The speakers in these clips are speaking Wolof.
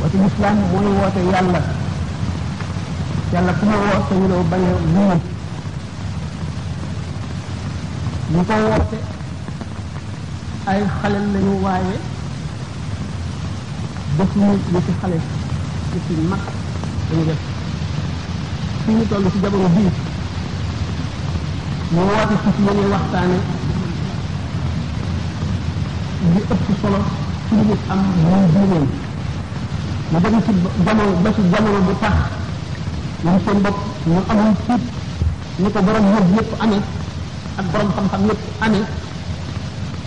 woote lislaam mooy woote yàlla yàlla ku ma woo te ñu ne bañ a wuyu ñu ko woote ay xale lañu waaye def ñu ñu ci xale ci ci mag dañu def fi ñu toll ci jamono bii ñu woote ci ci ñuy waxtaane li ëpp solo ci li nit am mooy diineem mu dem ci jamono ba ci jamono bu tax ñoom seen bopp ñu amul tiit ni ko borom yëpp yëpp amee ak borom xam-xam yëpp amee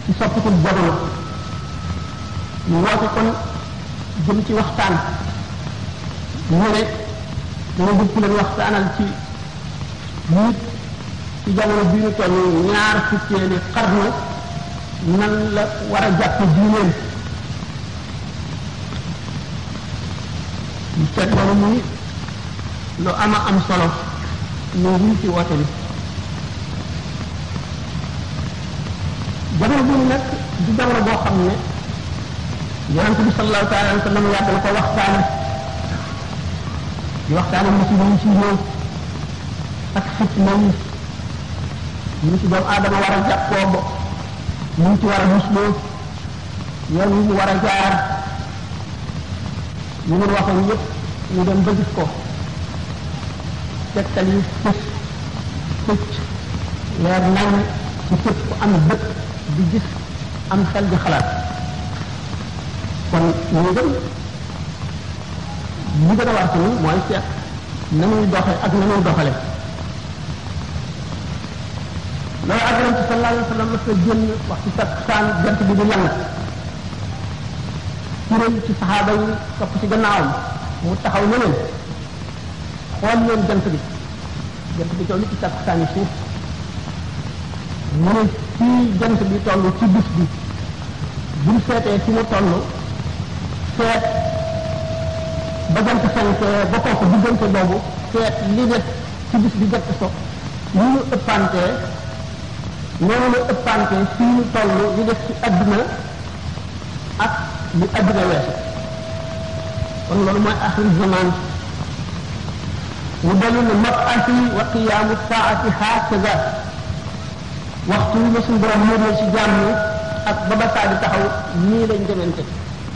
ci soppiku jamono ñu woote kon jëm ci waxtaan ñu ne dama bëgg leen waxtaanal ci nit ci jamono bi ñu toll ñaar fukkeeli xarnu nan la war a jàpp diineem ñu seet loolu muy lu ama am solo ñu ngi ci woote bi jamono bi ñu nekk di jamono boo xam ne yonente bi sallallahu taala alayhi wa sallam yàgg na ko waxtaane di waxtaane musiba yi ci ñëw ak fitna yi ñu ci doomu aadama war a jàppoo ba ñu ci war a musloo yoon yi mu war a jaar ñu ngi waxoon yëpp ñu dem ba gis ko tegtal yi fës fëcc leer nañ ci képp ku am bët di gis am xel di xalaat kon ñu dem li gën a war ci ñun mooy seet na muy doxe ak na muy doxale loolu ak yonent bi sallallahu alayhi wa sallam dafa génn wax ci sa saan jant bi di lang kuréel ci saxaaba yi topp ci gannaawam mu taxaw ne leen xool leen jant bi jant bi toll ci takkusaani suuf mu ne fii jant bi toll ci bis bi buñ seetee fi mu toll seet ba jant fenk ba kooku diggante boobu seet li def ci bis bi jot so li ñu ëppantee noonu la ëppantee fii ñu toll li def ci àdduna ak li adduna weesu kon loolu mooy axiru zaman mu dellu ne mabasi wa qiyaamu saati haakaza waxtu yi la suñu borom muuree si jaam ñi ak ba ba saa di taxaw nii lañ demante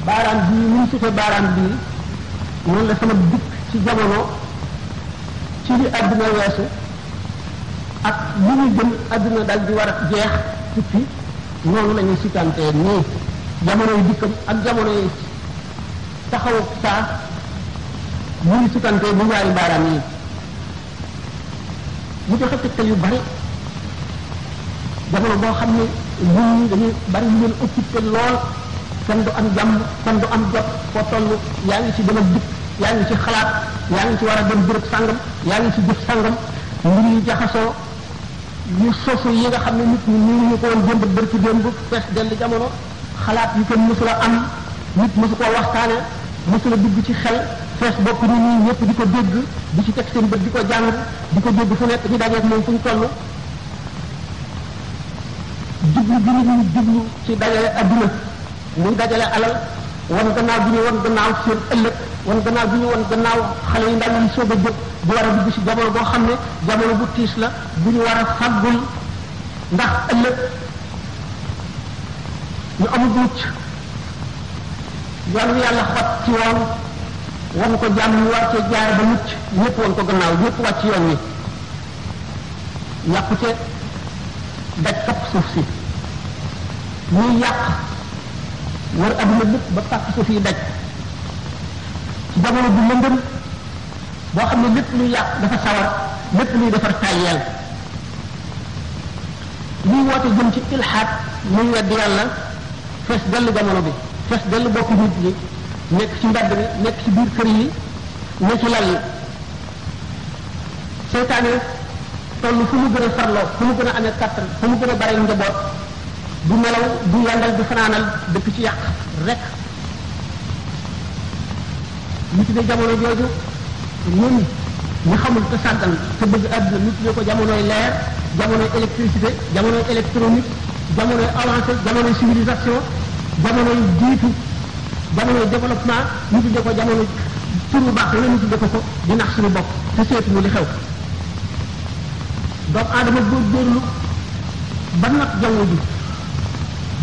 baaraam bii ni mu sutee baaraam bii noonu la sama dikk ci jamono ci li adduna weesu ak li ñu jëm adduna dal di war a jeex tukki noonu la ñuy sutantee nii jamonoy dikkam ak jamonoy taxaw saa mu ngi sutantee bu ñaari baaraam yi mu joxe tegtal yu bari jamono boo xam ne nit ñi dañuy bari ñu leen occupé lool kenn du am jàmm kenn du am jot foo toll yaa ngi ci dem ak dikk yaa ngi ci xalaat yaa ngi ci war a dem bërëb sàngam yaa ngi ci jëf sàngam mbir yi jaxasoo yu sosu yi nga xam ne nit ñi ñu ñu ko woon démb bër ci démb fees dell jamono xalaat yu kenn mësula am nit mësu koo waxtaane mësula dugg ci xel fees bopp nit ñi ñëpp di ko dégg di ci teg seen bët di ko jàng di ko dégg fu nekk di dajeeg moom fu ñu toll jublu bi nit ñi jublu ci dajale adduna muy dajale alal wan gannaaw bi ñu wan gannaaw seen ëllëg wan gannaaw bi ñu wan gannaaw xale yi ndaw yi soog a jóg di war a dugg si jamono boo xam ne jamono bu tiis la bu ñu war a fàggul ndax ëllëg ñu amul mucc yoon wi yàlla xot ci woon wan ko jàmm ñu war cee jaar ba mucc ñëpp wan ko gannaaw ñëpp wàcc yoon wi yàqute daj kapp suuf si muy yàq war adduna lépp ba pàkk suuf yi daj ci jamono bu lëndëm boo xam ne lépp luy yàq dafa sawar lépp luy defar tàyyeel liy woote jëm ci ilxaat muy wedd yàlla fees dell jamono bi fees dell bokk nit ñi nekk ci mbedd bi nekk ci biir kër yi ne ci lal yi seytaane toll fu mu gën a farloo fu mu gën a amee kattan fu mu gën a bare njaboot du nelaw du yàndal du fanaanal dëkk ci yàq rek ñu tuddee jamono jooju ñun ñu xamul te sàggan te bëgg àdduna ñu tuddee ko jamonoy leer jamonoy électricité jamonoy électronique jamonoy avancé jamonoy civilisation jamonoy jiitu jamono développement ñu tudde ko jamono tur bu baax wala ñu tudde ko ko di nax suñu bopp te seetuñu li xew doomu aadama góorgóorlu ba nag jaww ji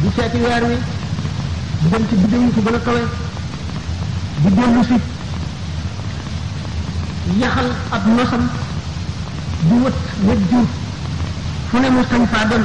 di seeti weer wi di dem ci biddew yi ko gën a kawe di dellu si yaxal ab nosam di wët wët jur fu ne mu sañ faa dem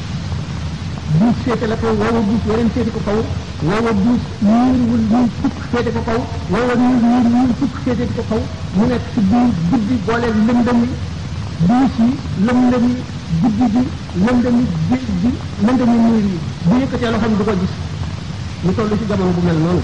duus féete la kaw woowa duus weneen féete ko kaw woowa duus niir wul niir fukk féete ko kaw woowa niir niir niir fukk féete ko kaw mu nekk ci biir guddi boole lëndëm yi duus yi lëndëm yi guddi gi lëndëm yi géej gi lëndëm yi niir yi bu yëkkatee loxoom du ko gis ñu toll ci jamono bu mel noonu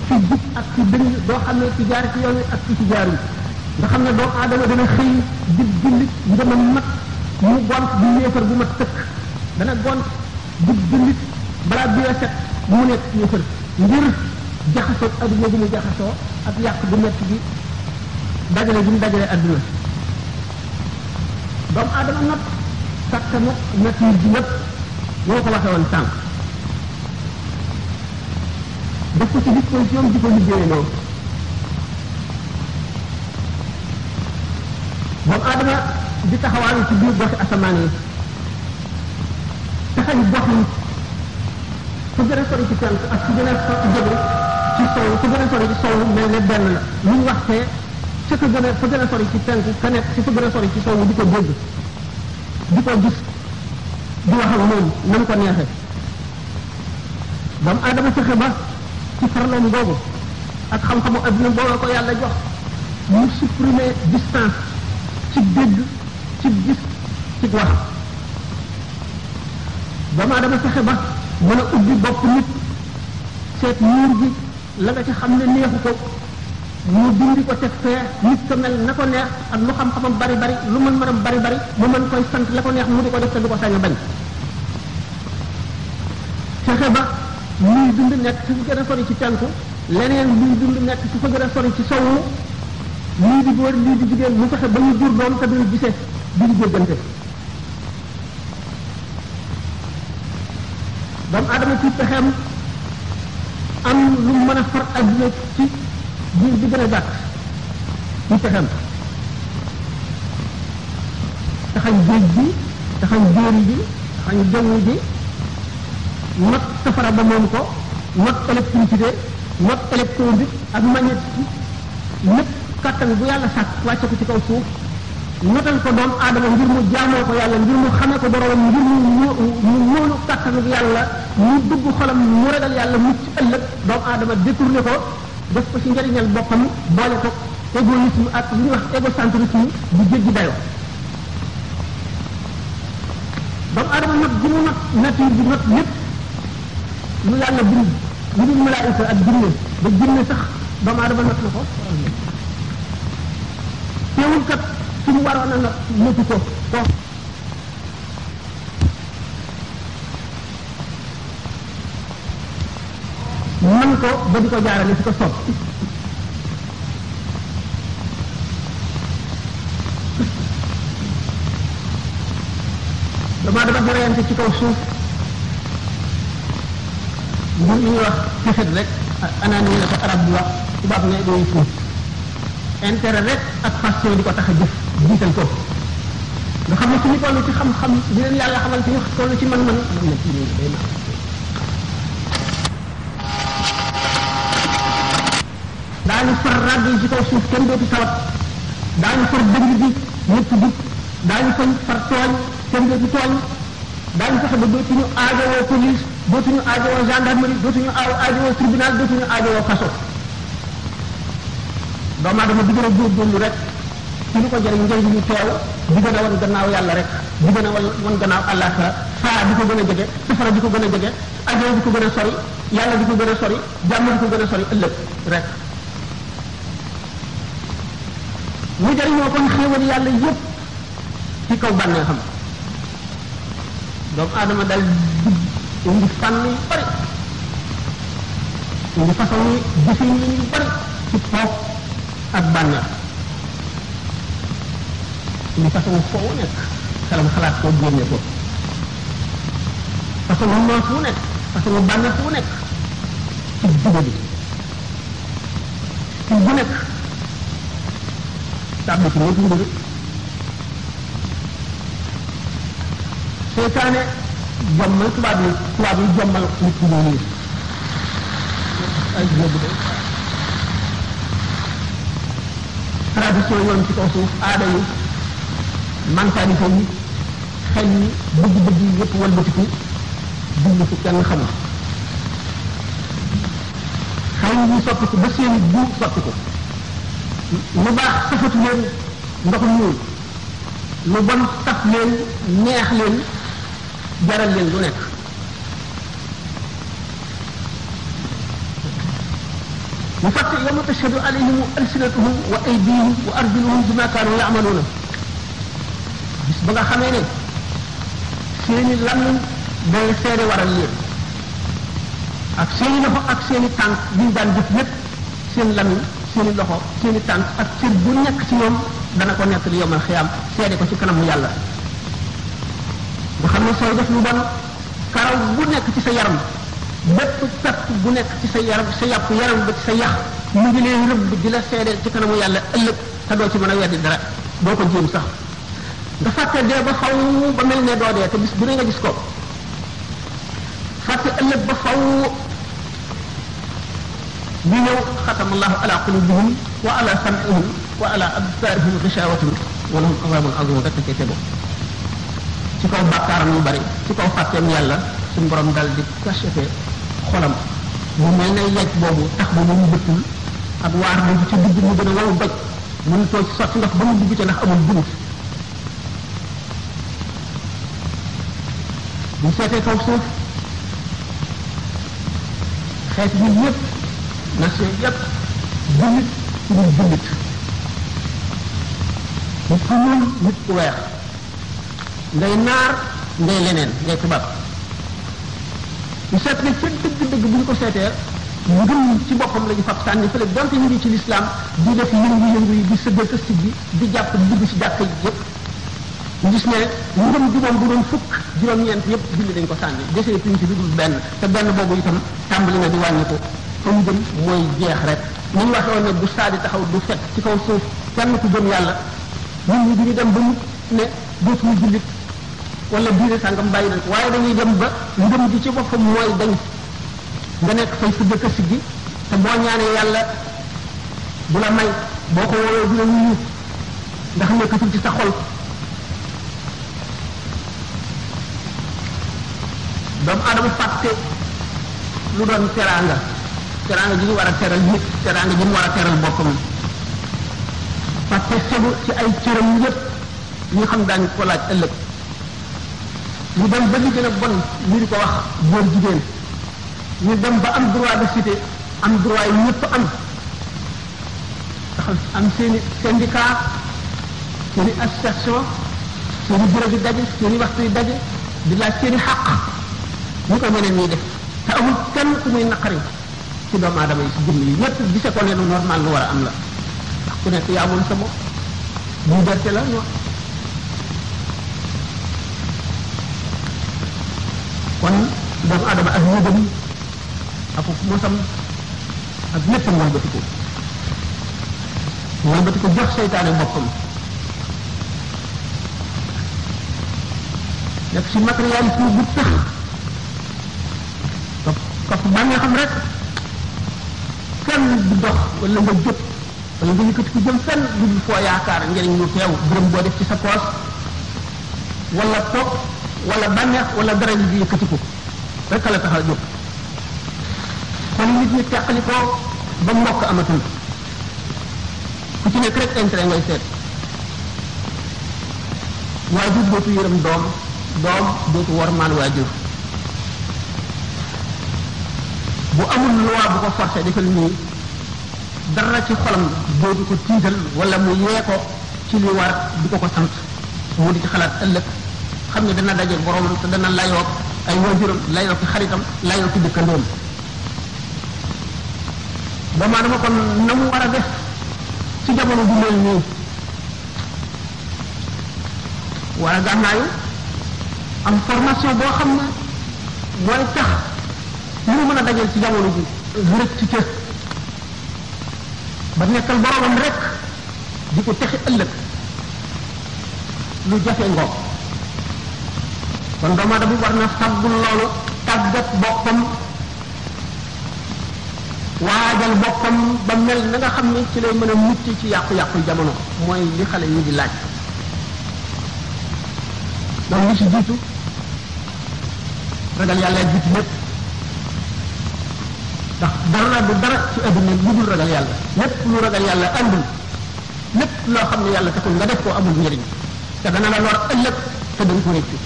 ci jub ak ci dëng doo xam ne ci jaar ci yoon wi ak ci ci jaar yi nga xam ne doomu aadama dana xëy di jullit ngëmam mat mu gont di yéefar bu mat tëkk dana gont di jullit balaa biir set mu nekk yéefar ngir jaxasoo adduna bi mu jaxasoo ak yàq bu metti bi dajale bi mu dajale adduna doomu aadama nag sàkk na nature bi yëpp ñoo ko waxe woon sànq def ko ci disposition di ko liggéeyaloo doomu aadama di taxawaalu ci biir goxi asamaan yi taxañ gox yi su gën a sori ci penk ak su gën a sori jóge ci sow su gën a sori ci sow mel ne benn la lu ñu wax fee ca ka gën a fa gën a sori ci penk ka nekk ci fa gën a sori ci sow di ko dégg di ko gis di wax ak moom na mu ko neexee doomu aadama fexe ba ci farlam boobu ak xam-xamu adduna boobu la ko yàlla jox mu supprimer distance ci dégg ci gis ci wax doomu aadama fexe ba mën a ubbi bopp nit seet muur bi la nga ci xam ne neexu ko mu dindi ko teg fee nit ko mel na ko neex ak lu xam-xamam bari bari lu mën mënam bari bari mu mën koy sant la ko neex mu di ko def te du ko sañ a bañ fexe ba muy dund nekk ci fu gën a sori ci penku leneen muy dund nekk ci fa gën a sori ci sowu lii di góor lii di jigéen mu fexe ba ñu jur doom te duñu gisee duñu jéggante doomu aadama ci pexeem am lu mën a far adduna ci biir bi gën a gàtt ci pexeem taxañ géej bi taxañ jéeri bi taxañ jaww ji not safara ba moom ko not électricité not électronique ak magnétique lépp kàttan bu yàlla sàkk wàcce ko ci kaw suuf notal ko doom aadama ngir mu jaamoo ko yàlla ngir mu xamee ko boromam ngir mu mu móolu kàttanu yàlla mu dugg xolam mu ragal yàlla mu ci ëllëg doom aadama détourné ko def ko ci njëriñal boppam boole ko égoïsme ak li ñuy wax égocentrisme bu jéggi dayo doomu aadama not gi mu not nature bi not lépp lu yàlla bind lu dul malaayika ak jinne ba jinne sax doomu aadama not na ko teewul kat fi mu waroon a nag nëbbu ko ko man ko ba di ko jaarale ci ko sopp dama dafa doyante ci kaw suuf mbir mi ñuy wax ci xet rek anaan yi la ko arab bi wax tubaab ne day fuuf intérêt rek ak passion di ko tax a jëf jiital ko nga xam ne ci ñu toll ci xam-xam di leen yàlla xamal ci ñu toll ci man-man man na ci ñëw day naaw daañu far ràgg yi ci kaw suuf kenn dootu tawat daañu far dëgg bi ñëpp jub daañu fay far tooñ kenn dootu tooñ daañu fexe ba dootuñu aajowoo police dootuñu aajowoo gendarmerie dootuñu aajowoo tribunal dootuñu aajowoo kaso doomu aadama di gën a góorgóorlu rek ci lu ko jëriñ njëriñ lu teew di gën a wan gannaaw yàlla rek di gën a wan wan gannaaw àllaaxira saa di ko gën a jege safara di ko gën a jege ajoo di ko gën a sori yàlla di ko gën a sori jàmm di ko gën a sori ëllëg rek mu jëriñoo kon xéewal yàlla yëpp ci kaw bànnee xam doomu aadama dal dugg indi fànn yu bari indi façon yi jëfin yi yu bari ci foof ak bànneex indi façon foo wu nekk xelam xalaat koo génne ko façon noos wu nekk façon bànneex wu nekk ci dugub bi ci bu nekk tàbbi ci ñëpp mbir seytaane jommal tubaab yi tubaab yi jommal nit ñi ñoom yi ay yóbbu de tradition yoon ci kaw suuf aada yi mentalité yi xel yi bëgg-bëgg yi yëpp walbatiku dund ci kenn xamul xaw yi ñu soppi ko ba seen i buub soppi ko lu baax safatu leen ndoxum ñuul lu bon saf leen neex leen jaral leen lu nekk ñu fàtte yawma tashhadu alayhim alsinatuhum wa aydihim wa arjuluhum bima kaanu yaamaluuna bis ba nga xamee ne seeni làmmiñ day seede waral leen ak seeni loxo ak seeni tànk li ñu daan jëf lépp seen lamiñ seeni loxo seeni tànk ak cër bu nekk ci ñoom dana ko nekk li yomal xiyaam seede ko ci kanamu yàlla nga xam ne sooy def lu bon karaw bu nekk ci sa yaram bépp pepp bu nekk ci sa yaram sa yàpp yaram ba ci sa yax mu ngi leen rëbb di la seede ci kanamu yàlla ëllëg te doo ci mën a weddi dara doo ko jéem sax nga fàtte dee ba xaw ba mel ne doo dee te bis bu ne nga gis ko fàtte ëllëg ba faw bi ñëw xatama allahu ala qulubihim wa ala sam'ihim wa ala absarihim ghishawatun wa lahum azabun azim rek cee tegu ci kaw bàkkaaram yu bari ci kaw fàtteem yàlla suñu borom dal di cacheté xolam mu mel ne yegg boobu tax ba mu bëttul ak waar bi ci digg mu gën a waw doj mënu too ci sotti ndox ba mu dugg ci ndax amul bunt bu seetee kaw suuf xeet yi yëpp nation yëpp jullit ci biir jullit nit ku ñuul nit ku weex ngay naar ngay leneen ngay tubaab ñu seet ne ca dëgg-dëgg bu ñu ko seetee ngëm ci boppam la ñu fab sànni fële donte ñu ngi ci lislaam di def yëngu-yëngu yi di sëggal sa siggi di jàpp di dugg ci jàkk yi yëpp ñu gis ne ngëm bi moom bu doon fukk juróom-ñeent yëpp julli dañ ko sànni desee tuñ ci lu dul benn te benn boobu itam tàmbali na di wàññi ko fa mu jëm mooy jeex rek ni ñu waxee woon ne bu saa di taxaw du fekk ci kaw suuf kenn ku gëm yàlla ñun ñi duñu dem ba mu ne dootuñu jullit wala diine sàngam bàyyi nañ ko waaye dañuy dem ba ngëm gi ci boppam mooy dañ nga nekk fay su jëkk si gi te boo ñaanee yàlla du la may boo ko woowee du la wuyu ndax nekkatul ci sa xol doomu aadama fàtte lu doon teraanga teraanga ji ñu war a teral nit teraanga ji mu war a teral boppam fàtte segu ci ay cëram yëpp ñu xam daañu ko laaj ëllëg ñu dem ba li gën a bon ñu di ko wax góor jigéen ñu dem ba am droit de cité am droit yi ñëpp am taxaw am seeni syndicat seeni association seeni bureau di daje seeni waxtu yi daje di laaj seeni xàq ñu ko ñeneen ñuy def te amul kenn ku muy naqari ci doomu aadama yi ci jëmm yi ñëpp gise ko ne lu normal lu war a am la ndax ku nekk yaa moom sa bopp liberté la ñu kon doomu aadama ak yëgam ak mosam ak léppam wëlbati ko wëlbati ko jox seytaane boppam nekk si matérialisme bu tax topp topp bànnee xam rek kenn du dox wala nga jóg wala nga yëkkati ko jëm fenn du dul foo yaakaar njëriñ lu teew gërëm boo def ci sa poos wala topp wala bànneex wala dara yi di yëkkati ko rek la tax a jóg kon nit ñi teqali ko ba mbokk amatul ku ci nekk rek intérêt ngay seet waajur dootu yërëm doom doom dootu wormaal waajur bu amul loi bu ko forcé defal nii dara ci xolam dootu ko tiital wala mu yee ko ci li war du ko ko sant mu di ci xalaat ëllëg xam ne dana daje boromam te dana layoog ay waajuram layoog ci xaritam layoog ci dëkkandoom doomu aadama kon na mu war a def ci jamono bu mel nii war a gànnaayu am formation boo xam ne mooy tax li mu mën a dajal ci jamono ji lu rëcc ci ca ba nekkal boromam rek di ko texe ëllëg lu jafe ngoog kon doomu aadama war na faggul loolu tàggat boppam waajal boppam ba mel na nga xam ne ci lay mën a mucc ci yàqu-yàqu jamono mooy li xale yi di laaj donc li ci jiitu ragal yàlla jiitu lépp ndax dara du dara ci adduna lu dul ragal yàlla lépp lu ragal yàlla andul lépp loo xam ne yàlla taxul nga def ko amul njëriñ te dana la lor ëllëg te dañ ko réccu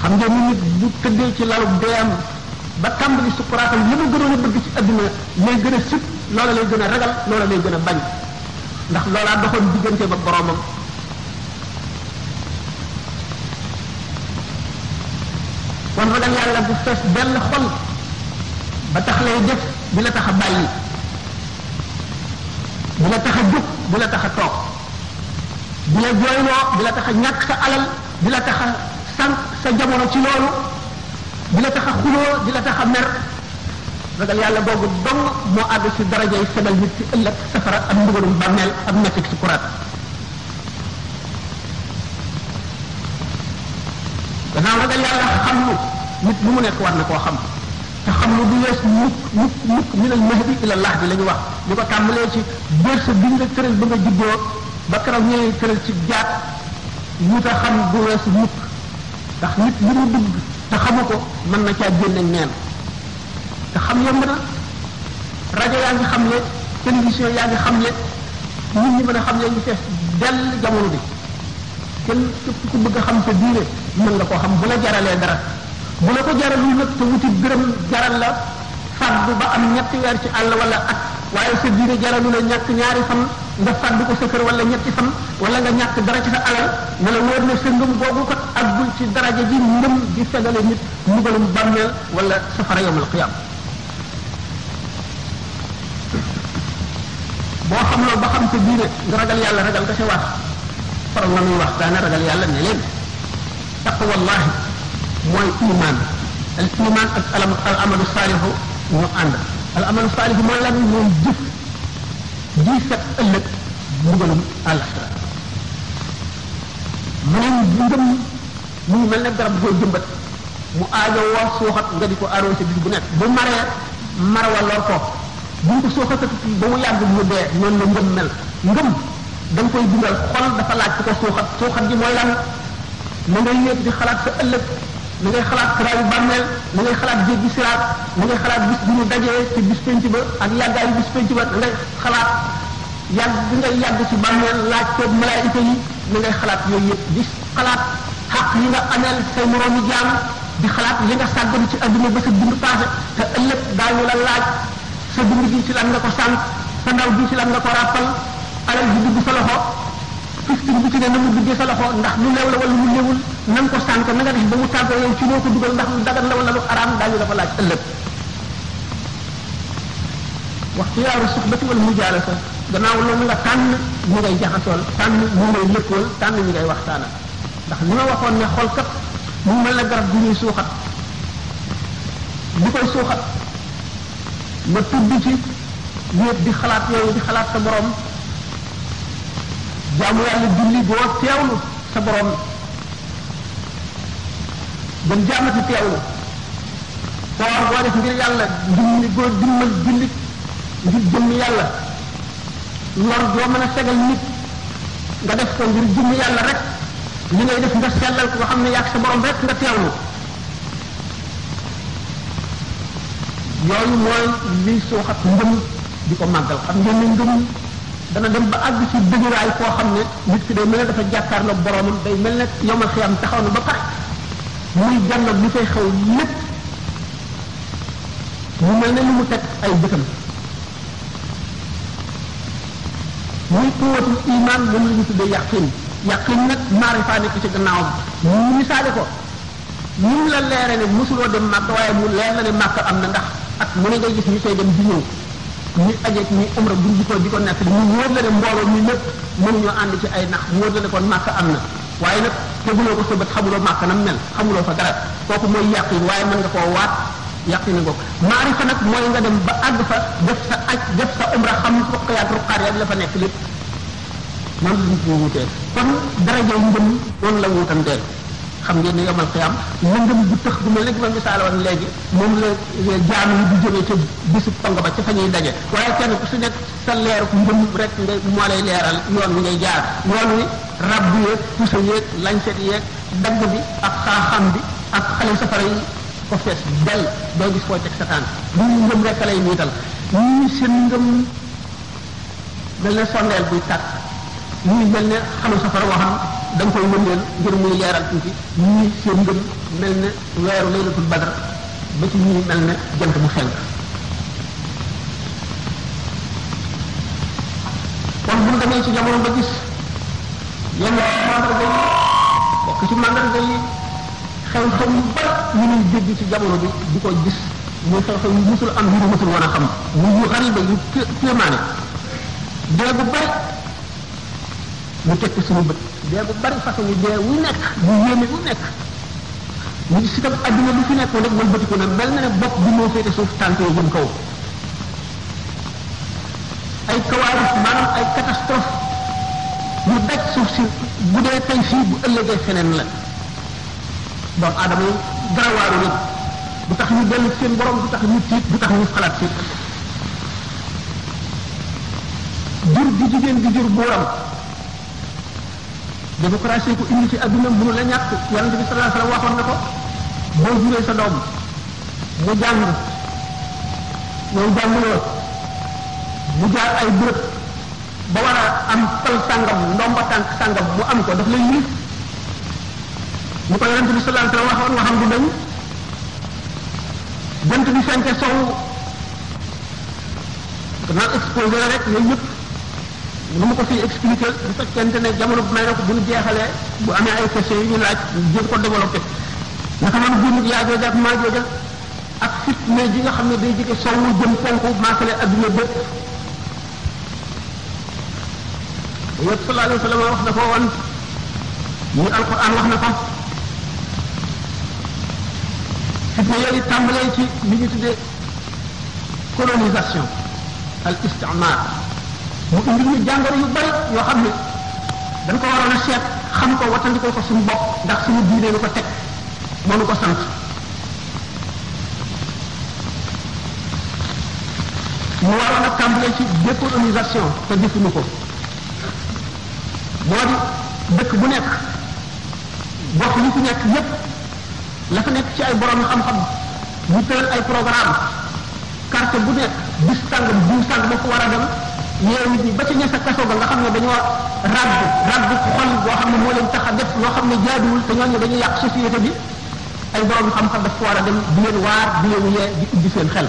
xam nga mu nit bu tëddee ci lalu deeyam ba tàmbali sukkuraatam li mu gënoon a bëgg ci adduna lay gën a sib loola lay gën a ragal loola lay gën a bañ ndax loolaa doxoon diggante ba boromam kon ragal yàlla bu fees benn xol ba tax lay def di la tax a bàyyi di la tax a jóg di la tax a toog di la jooyloo di la tax a ñàkk sa alal di la tax a sànq sa jamono ci loolu di la tax a xuloo di la tax a mer ragal yàlla googu dong moo àgg si darajay sebal nit ci ëllëg safara ak mbugalum bàmmeel ak mettik si kuraat gannaaw ragal yàlla xam lu nit lu mu nekk war na koo xam te xam lu du wees mukk mukk mukk min al mahdi ila allah bi la ñu wax li ko tàmbalee ci bërsa bi nga tëral ba nga juddoo ba keroog ñëwee tëral ci jaat wut a xam du weesu mukk ndax nit li mu dugg te xamu ko mën na caa génne neen te xam yomb na rajo yaa ngi xam ne télévision yaa ngi xam ne nit ñi mën a xam ne ñu fees dell jamono bi kenn képp ku bëgg a xam sa diine mën nga koo xam bu la jaralee dara bu la ko jaralul nag te wuti gërëm jaral la fàddu ba am ñetti weer ci àll wala at waaye sa diine jaralu la ñàkk ñaari fan nga fàddu ko sa kër wala ñetti fan wala nga ñàkk dara ci sa alal ne la wóor ne sa ngëm googu ko aggul ci daraja ji ngëm di fegale nit mbugalum bàmmeel wala safara yawmal qiyaam boo xam loolu ba xam sa diine nga ragal yàlla ragal nga sa waat faral na muy wax daana ragal yàlla ne leen taqwallahi mooy iman al iman ak alam al amalu saalihu ñu ànd al amalu saalihu mooy lan mooy jëf di set ëllëg mbugalum àllaxira mu ne ngëm mu ngi mel ne garab boo jëmbat mu aajo woo suuxat nga di ko arrosé bis bu nekk bu maree mar wa lor ko bu ñu ko suuxatati ba mu yàgg mu dee noonu la ngëm mel ngëm da nga koy dundal xol dafa laaj ku ko suuxat suuxat ji mooy lan na ngay yéeg di xalaat sa ëllëg na ngay xalaat kiraayu bàmmeel na ngay xalaat jéggi siraat na ngay xalaat bis bu ñu dajee ci bis penc ba ak yàggaayu bis penc ba na ngay xalaat yàgg bi ngay yàgg ci bàmmeel laaj ko malaayika yi na ngay xalaat yooyu yëpp di xalaat xaq yi nga ameel say moroomi jaam di xalaat li nga sàggan ci adduna ba sa dund passé te ëllëg daañu la laaj sa dund gi ci lan nga ko sànq sa ndaw gi ci lan nga ko ràppal alal ji dugg sa loxo fiskin bi ci ne na mu duggee sa loxo ndax lu leew la wala lu leewul na nga ko sànq na nga def ba mu tàggoo yow ci loo ko dugal ndax lu dagan la wala lu araam daañu la ko laaj ëllëg waxtu yaaru suxbati wala mujaalasa gannaaw loolu nga tànn ñi ngay jaxasool tànn ñi ngay lëkkool tànn ñi ngay waxtaana ndax li ma waxoon ne xol kat mu mel na garab bu ñuy suuxat li koy suuxat ma tudd ci wéet di xalaat yooyu di xalaat sa borom jaamu yàlla julli boo teewlu sa borom ban jaamati teewlu koor boo def ngir yàlla dimbali boo dimbal julli ngir jëmm yàlla lor boo mën a fegal nit nga def ko ngir jëmm yàlla rek li ngay def nga sellal ko nga xam ne yàgg sa borom rek nga teewlu yooyu mooy liy suuxat ngëm di ko màggal xam ngeen ne ngëm dana dem ba àgg ci dëgëraay foo xam ne nit ki day mel ne dafa jàkkaarloo boromam day mel ne yomal xiyam taxaw na ba pare muy jàngal li fay xew lépp mu mel ne lu mu teg ay bëtam muy quwwatul iman moom la ñu tuddee yaqin yaqin nag maarifa nekk ci gannaawam ñu misaale ko ni mu la leere ne mosuloo dem màkk waaye mu leer na ne màkk am na ndax ak mu ne ngay gis ñu koy dem di ñëw ñu ajeeg ñu umra bu di ko di ko nekk mu wóor la ne mbooloo mi lépp mënuñoo ànd ci ay nax mu wóor la ne kon màkk am na waaye nag teguloo ko sa bët xamuloo màkk nam mel xamuloo fa dara kooku mooy yàq yi waaye mën nga koo waat yàq yi na ko maarifa nag mooy nga dem ba àgg fa def sa aj def sa umra xam ruq yaag ruqaar yaag la fa nekk lépp noonu la nit ñi wutee kon daraja ngëm noonu la wutantee xam ngeen ne yomal xiyaam lëndëm bu tëx bu mel ne ma misaal woon léegi moom la jaam yi di jógee ca bisu pang ba ca fa ñuy daje waaye kenn ku si nekk sa leeru ngëm rek nga moo lay leeral yoon wi ngay jaar yoon wi rab bi yeeg puso yeeg lañset yeeg dagg bi ak xaaxam bi ak xale safara yi ko fees del doo gis foo teg sa tànk bu ngëm rek lay niital ñii seen ngëm mel ne sondeel buy tàkk muy mel ne xalu safara woo xam da nga koy wëndeel ngir muy leeral tuuti ñii seen ngëm mel ne weeru laylatul badar ba ci ñii mel ne jant bu xel kon bu ñu demee ci jamono ba gis yenn ci mandarga yi bokk ci mandarga yi xew-xew yu bari yu ñuy dégg ci jamono bi di ko gis muy xew-xew yu musul am yu musul war a xam muy yu xari ba yu kéemaane dee bu bari ñu teg ko suñu bët dee bu bari façon yi dee wu nekk bu yéeme bu nekk ñu gis itam adduna bi fi nekkoon rek wëlbati ko nag mel na ne bopp bi moo féete suuf tànk yi jëm kaw ay kawaaris maanaam ay catastrophe yu daj suuf si bu dee tey fii bu ëllëgee feneen la doomu aadama yi dara waaru leen du tax ñu dellu ci seen borom du tax ñu tiit du tax ñu xalaat tiit jur gi jigéen gi jur buuram démocratie ko indi ci adduna mënu la ñàkk yonent bi sallallahu alayhi wasallam waxoon na ko boo juree sa doom mu jàng yow jànguloo mu jaar ay bërëb ba war a am fal sàngam ndomba tànk sàngam mu am ko daf lay yilif ñu ko yonente bi sallallahu alayhi wa sallam waxoon waxam du dañ jant bi fenke sow naa exposé la rek yooyu yëpp nu mu ko fi expliqué bu fekkente ne jamono bu may na ko bu ñu jeexalee bu amee ay questions yi ñu laaj jéem ko développé naka noonu bu nit yaa jooja ak maa jooja ak fitne ji nga xam ne day jege sowu jëm ponku maasale adduna bépp yëpp sallallahu alayhi wa sallam wax na ko woon ñu alquran wax na ko fitna yooyu tàmbalee ci li ñu tuddee colonisation al istimar mu indi ñu jàngoro yu bari yoo xam ne dañ ko waroon a seet xam ko wattandikoo ko suñu bopp ndax suñu diine lu ko teg moo nu ko sant mu waroon a tàmbalee ci décolonisation te defuñu ko moo di dëkk bu nekk gox yi fi nekk yépp la fa nekk ci ay borom xam-xam ñu tëral ay programme quartier bu nekk bis sàngam diw sàngam ba ko war a dem yeewu nit ñi ba ca ña sa kaso ga nga xam ne dañoo ràbb ràbb xol boo xam ne moo leen tax a def loo xam ne jaaduwul te ñooñu dañuy yàq société bi ay borom xam-xam daf ko war a dem di leen waar di leen yee di ubbi seen xel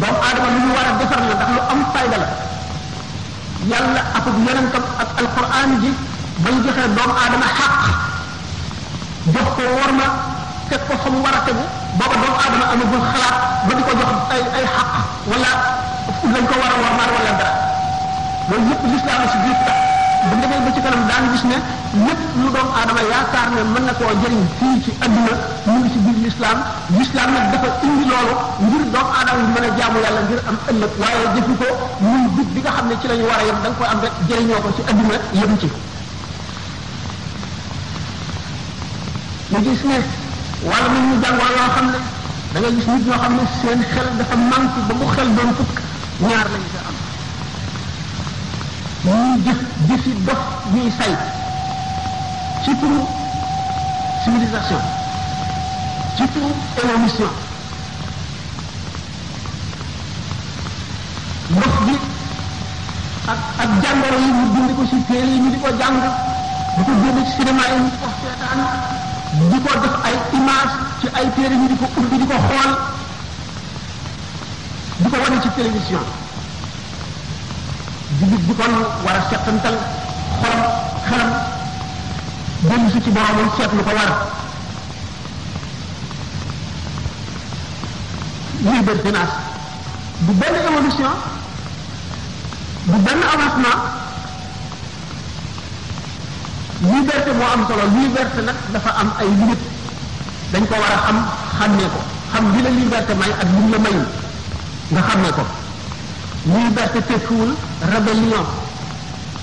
doomu aadama lu ñu war a defar la ndax lu am fayda la yàlla ak yonentam ak alquran ji ba ñu joxee doomu aadama xaq jox ko worma teg ko fa mu war a tegu booba doomu aadama amagul xalaat ba di ko jox ay ay xaq wala lañ ko war a warmaal wala dara loolu yëpp lislaam si biir tax bu ñu demee ba ci kanam daan gis ne lépp lu doomu aadama yaakaar ne mën na koo jëriñ fii ci adduna mu ngi ci biir lislaam lislaam nag dafa indi loolu ngir doomu aadama yi mën a jaamu yàlla ngir am ëllëg waaye jëfi ko muy bit bi nga xam ne ci la ñu war a yem da nga koy am rek jëriñoo ko ci adduna yem ci nga gis ne wala nit ñu jàngoro yoo xam ne da nga gis nit ñoo xam ne seen xel dafa manqué ba bu xel doon fukk ñaar lañu sa am ñuy jëf jëfi dof ñuy say ci turu civilisation ci turu évolution ndox bi ak ak jàngoro yi ñu bind ko ci téere yi ñu di ko jàng di ko génne ci cinéma yi ñu di ko seetaan di ko def ay image ci ay téere ñu di ko ubbi di ko xool di ko wane ci télévision jullit bi kon war a settantal xolam xelam dellu si ci boromam seet lu ko war Gilbert Binaas du benn évolution du benn avancement liberté moo am solo liberté nag dafa am ay limite dañ ko war a xam xàmmee ko xam li la liberté may ak li la mayul nga xàmmee ko liberté tekkiwul rébellion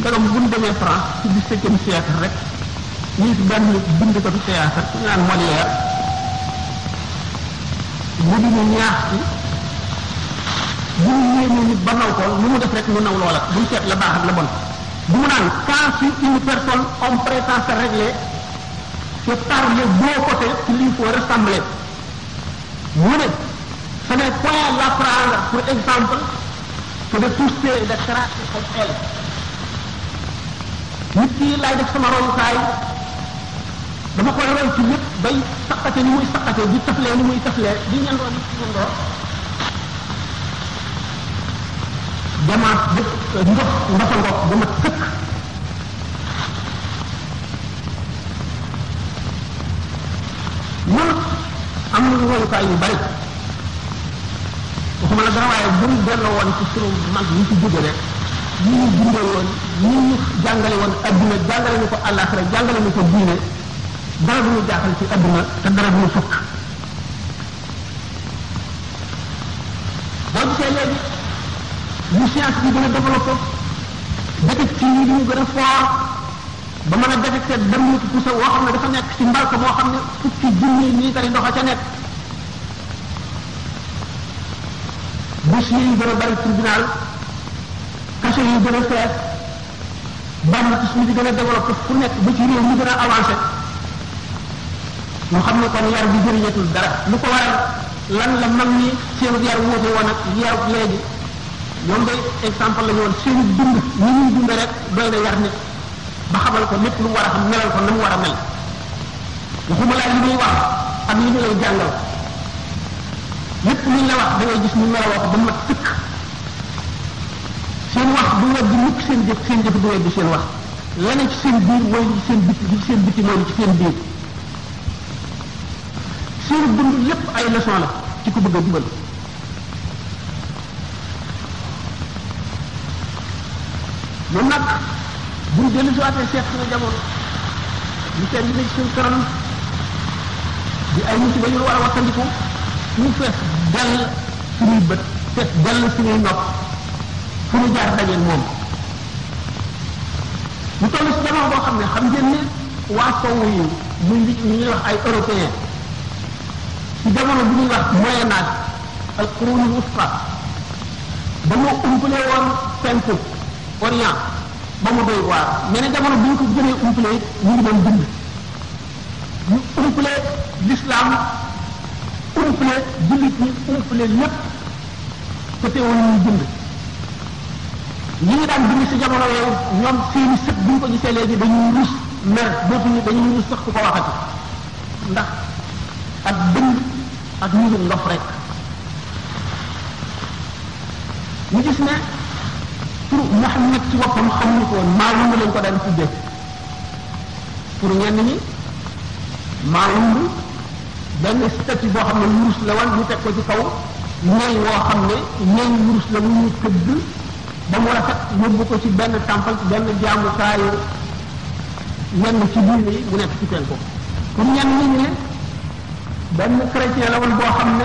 ndagam bu ñu demee France ci dix-septième siècle rek ñuy si benn bindkatu théâtre ku naan Molière mu di ñu ñaax ci bu ñu yéene nit ba naw ko lu mu def rek mu naw loola bu ñu seet la baax ak la bon bu mu naan quand si une personne homme prétend se régler c'est par le beau côté qu'il lui faut ressembler mu ne ce n'est point l'apprendre pour exemple que de tous ces de trace comme elle nit ki laay def sama royukaay dama koy roy ci lépp bay saqate ni muy saqate di taflee ni muy taflee di ñandoo ni muy ñandoo dama def ndox ndox a ndox dama tëkk ñun am nañu royukaay yu bari waxuma la dara waaye buñ delloo woon ci sunu mag yi ci jóge rek ñi ñu dundal woon ñi ñu jàngale woon adduna jàngale ñu ko àllaaxira jàngale ñu ko diine dara du ñu jaaxal ci adduna te dara du ñu fukk boo gisee léegi ñu science bi gën a développé détective yi ñu gën a fort ba mën a jafe seet benn nit ku sa woo xam ne dafa nekk ci mbalka moo xam ne fukki junni ñii tari ndox a ca nekk dossier yi gën a bari tribunal cachet yi gën a fees banditisme bi gën a développé fu nekk ba ci réew mi gën a avancé ñu xam ne kon yar bi jëriñatul dara lu ko waral lan la mag ñi seen yar woote woon ak yar léegi ñoom day exemple la ñu woon seen dund ni ñuy dund rek doy na yar nit ba xamal ko lépp lu mu war a xam melal ko na mu war a mel waxuma laa li muy wax ak li ñu lay jàngal lépp luñ la wax da ngay gis ñu melal ko ba mu mat sëkk seen wax du weddi mukk seen jëf seen jëf du weddi seen wax la ne ci seen biir mooy li ci seen biti li ci seen biti mooy li ci seen biir seen dund lépp ay leçon la ci ku bëgg a jubal moom nag bu ñu dellu si waatee seet suñu jamono ñu seet li ne ci suñu kanam di ay musiba yu war a wattandiku fu ñu fees dell suñuy bët fees dell suñuy nopp fu ñu jaar dajeeg moom ñu toll si jamono boo xam ne xam ngeen ne waa sowu yi muy li ñuy wax ay européen ci jamono bu ñuy wax moyen âge al qurunul wusta dañoo umpale woon penku orient ba mu doy waar mais ne jamono bu ñu ko gënee umpale ñu ngi doon dund ñu umpale l'islam umpale jullit ñi umpale lépp te teewul ñu dund ñi ñu daan dund si jamono yooyu ñoom seeni sët bu ñu ko gisee léegi dañuy rus mer dootuñu dañuy rus sax ku ko waxati ndax ak dëng ak ñu ndof rek ñu gis ne pour Muhammad ci boppam xamuñu ko woon maalum lañ ko daan tuddee pour ñenn ñi maalum benn statut boo xam ne wurus la woon ñu teg ko ci kaw ñooy woo xam ne ñooy wurus la mu ñu tëgg ba mu rafet yóbbu ko ci benn temple benn jaamukaayu yenn ci diine yi mu nekk ci seen bopp comme ñenn ñi ñu ne benn chrétien la woon boo xam ne